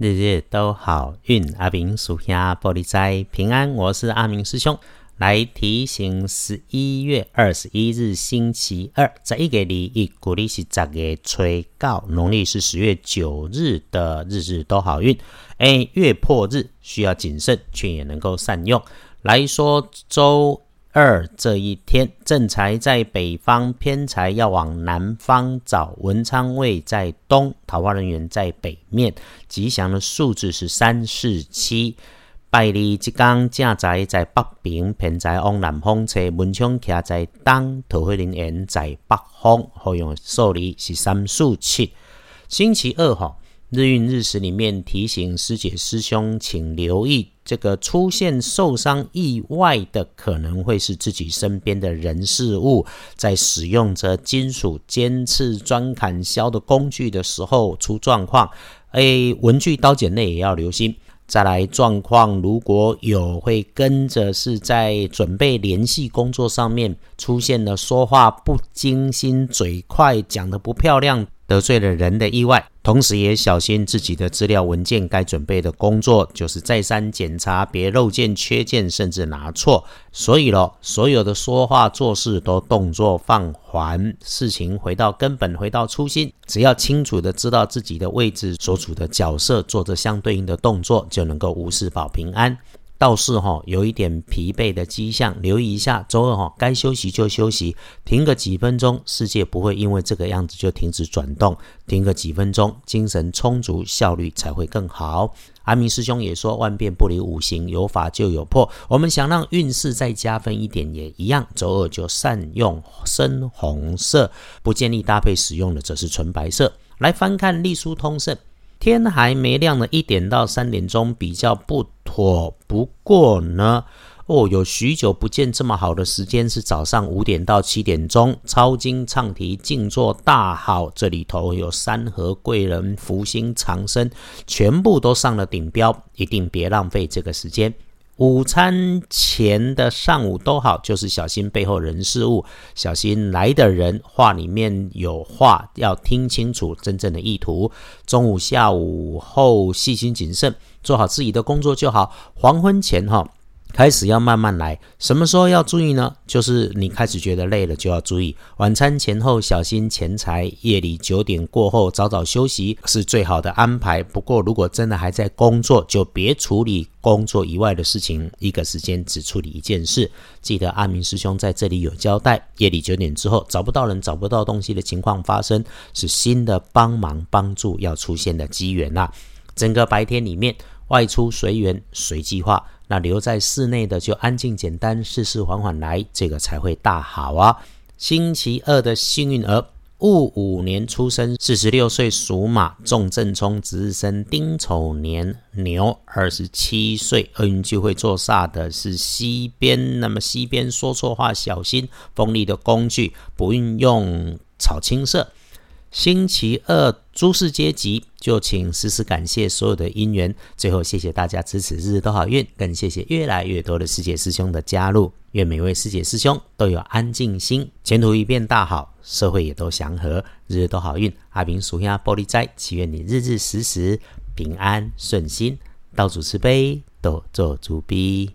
日日都好运。阿明属下玻璃斋平安，我是阿明师兄，来提醒十一月二十一日星期二，在一个礼一，鼓励是十月初九，农历是十月九日的日日都好运。哎，月破日需要谨慎，却也能够善用。来说周。二这一天，正财在北方，偏财要往南方找。文昌位在东，桃花人员在北面。吉祥的数字是三四七。拜礼即刚正财在北边，偏财往南方车。文昌徛在东，桃花人缘在北方。好用数字是三四七。星期二哈。日运日时里面提醒师姐师兄，请留意这个出现受伤意外的，可能会是自己身边的人事物，在使用着金属尖刺钻砍削的工具的时候出状况。哎，文具刀剪类也要留心。再来状况，如果有会跟着是在准备联系工作上面出现了说话不精心、嘴快、讲的不漂亮。得罪了人的意外，同时也小心自己的资料文件该准备的工作，就是再三检查，别漏件、缺件，甚至拿错。所以咯，所有的说话做事都动作放缓，事情回到根本，回到初心。只要清楚的知道自己的位置、所处的角色，做着相对应的动作，就能够无事保平安。倒是哈有一点疲惫的迹象，留意一下。周二哈该休息就休息，停个几分钟，世界不会因为这个样子就停止转动。停个几分钟，精神充足，效率才会更好。阿明师兄也说，万变不离五行，有法就有破。我们想让运势再加分一点，也一样。周二就善用深红色，不建议搭配使用的则是纯白色。来翻看隶书通胜。天还没亮的一点到三点钟比较不妥，不过呢，哦，有许久不见这么好的时间是早上五点到七点钟，抄经唱题静坐大好，这里头有山河贵人福星长生，全部都上了顶标，一定别浪费这个时间。午餐前的上午都好，就是小心背后人事物，小心来的人话里面有话，要听清楚真正的意图。中午、下午后细心谨慎，做好自己的工作就好。黄昏前哈。开始要慢慢来，什么时候要注意呢？就是你开始觉得累了，就要注意。晚餐前后小心钱财，夜里九点过后早早休息是最好的安排。不过如果真的还在工作，就别处理工作以外的事情，一个时间只处理一件事。记得阿明师兄在这里有交代，夜里九点之后找不到人、找不到东西的情况发生，是新的帮忙帮助要出现的机缘啦。整个白天里面外出随缘随计划。那留在室内的就安静简单，事事缓缓来，这个才会大好啊！星期二的幸运儿，戊午年出生，四十六岁属马，重正冲值日生丁丑年牛，二十七岁，厄运就会做煞的是西边。那么西边说错话小心，锋利的工具不运用草青色。星期二，诸事皆吉，就请时时感谢所有的姻缘。最后，谢谢大家支持，日日都好运。更谢谢越来越多的师姐师兄的加入。愿每位师姐师兄都有安静心，前途一片大好，社会也都祥和，日日都好运。阿明属下玻璃斋，祈愿你日日时时平安顺心，道主慈悲，多做主逼。